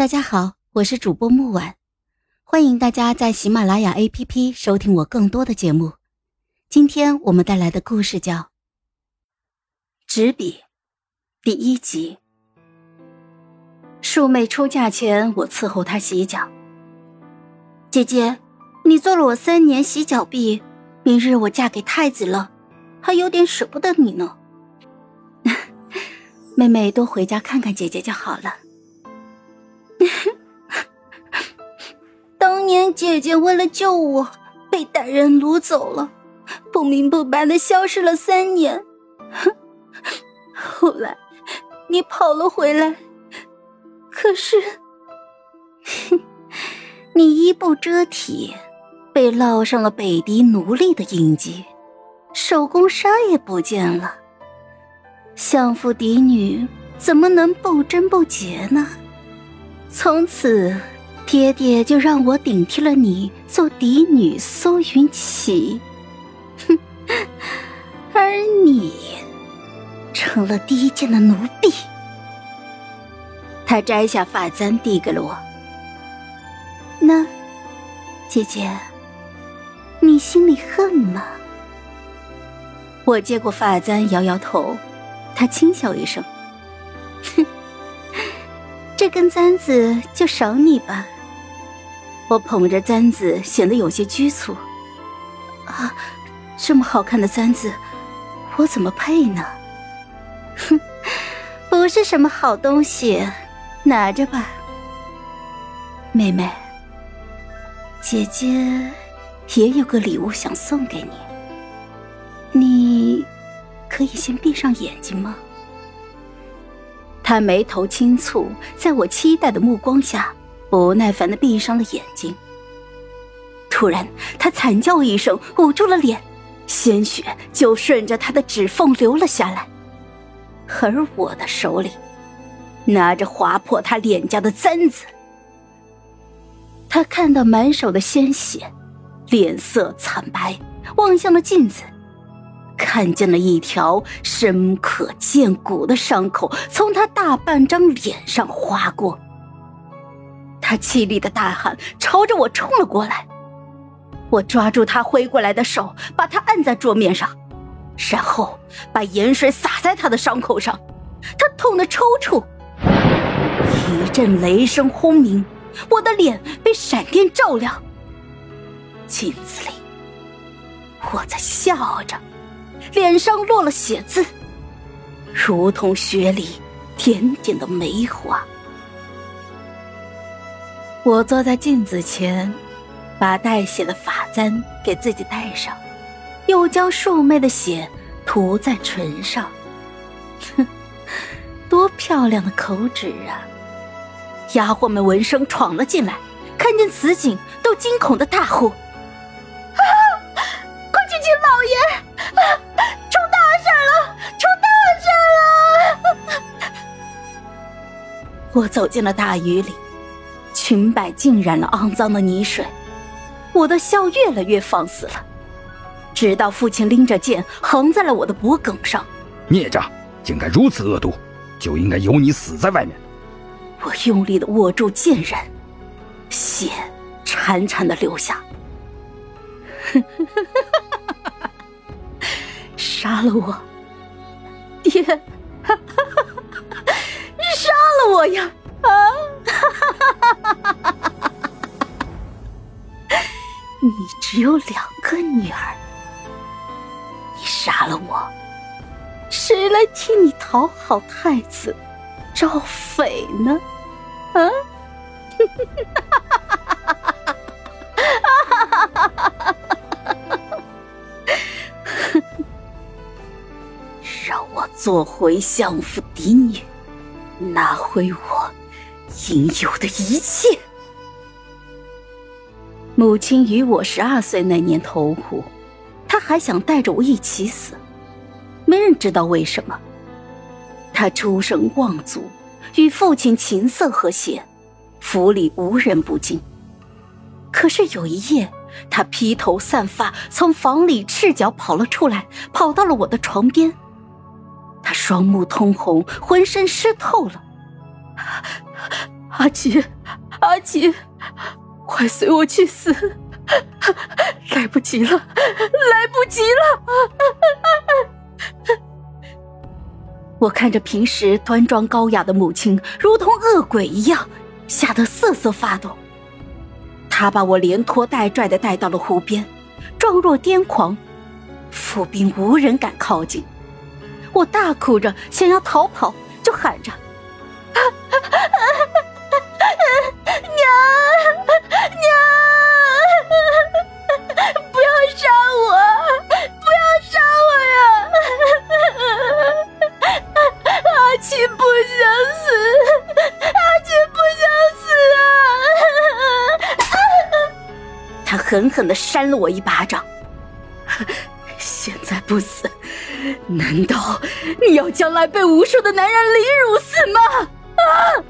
大家好，我是主播木婉，欢迎大家在喜马拉雅 APP 收听我更多的节目。今天我们带来的故事叫《纸笔》第一集。庶妹出嫁前，我伺候她洗脚。姐姐，你做了我三年洗脚婢，明日我嫁给太子了，还有点舍不得你呢。妹妹多回家看看姐姐就好了。当年姐姐为了救我，被歹人掳走了，不明不白的消失了三年。后来你跑了回来，可是 你衣不遮体，被烙上了北狄奴隶的印记，手工纱也不见了。相夫嫡女怎么能不贞不洁呢？从此，爹爹就让我顶替了你做嫡女苏云起，哼，而你成了低贱的奴婢。他摘下发簪递给了我，那，姐姐，你心里恨吗？我接过发簪，摇摇头，他轻笑一声，这根簪子就赏你吧。我捧着簪子，显得有些拘促。啊，这么好看的簪子，我怎么配呢？哼，不是什么好东西，拿着吧。妹妹，姐姐也有个礼物想送给你，你可以先闭上眼睛吗？他眉头轻蹙，在我期待的目光下，不耐烦的闭上了眼睛。突然，他惨叫一声，捂住了脸，鲜血就顺着他的指缝流了下来。而我的手里，拿着划破他脸颊的簪子。他看到满手的鲜血，脸色惨白，望向了镜子。看见了一条深可见骨的伤口从他大半张脸上划过，他凄厉的大喊，朝着我冲了过来。我抓住他挥过来的手，把他按在桌面上，然后把盐水洒在他的伤口上。他痛得抽搐，一阵雷声轰鸣，我的脸被闪电照亮。镜子里，我在笑着。脸上落了血渍，如同雪里点点的梅花。我坐在镜子前，把带血的发簪给自己戴上，又将树妹的血涂在唇上。哼，多漂亮的口纸啊！丫鬟们闻声闯了进来，看见此景，都惊恐的大呼：“啊！快去请老爷！”啊我走进了大雨里，裙摆浸染了肮脏的泥水，我的笑越来越放肆了，直到父亲拎着剑横在了我的脖颈上。孽障，竟敢如此恶毒，就应该由你死在外面。我用力的握住剑刃，血潺潺的流下。杀了我，爹！我呀，啊！你只有两个女儿，你杀了我，谁来替你讨好太子赵匪呢？啊！让我做回相府嫡女。拿回我应有的一切。母亲与我十二岁那年投湖，她还想带着我一起死，没人知道为什么。她出身望族，与父亲琴瑟和谐，府里无人不敬。可是有一夜，她披头散发从房里赤脚跑了出来，跑到了我的床边。他双目通红，浑身湿透了。阿奇，阿奇，快随我去死！来不及了，来不及了！我看着平时端庄高雅的母亲，如同恶鬼一样，吓得瑟瑟发抖。他把我连拖带拽的带到了湖边，状若癫狂，府兵无人敢靠近。我大哭着想要逃跑，就喊着：“娘，娘，不要杀我，不要杀我呀！阿七不想死，阿七不想死啊！” 他狠狠的扇了我一巴掌。现在不死，难道你要将来被无数的男人凌辱死吗？啊！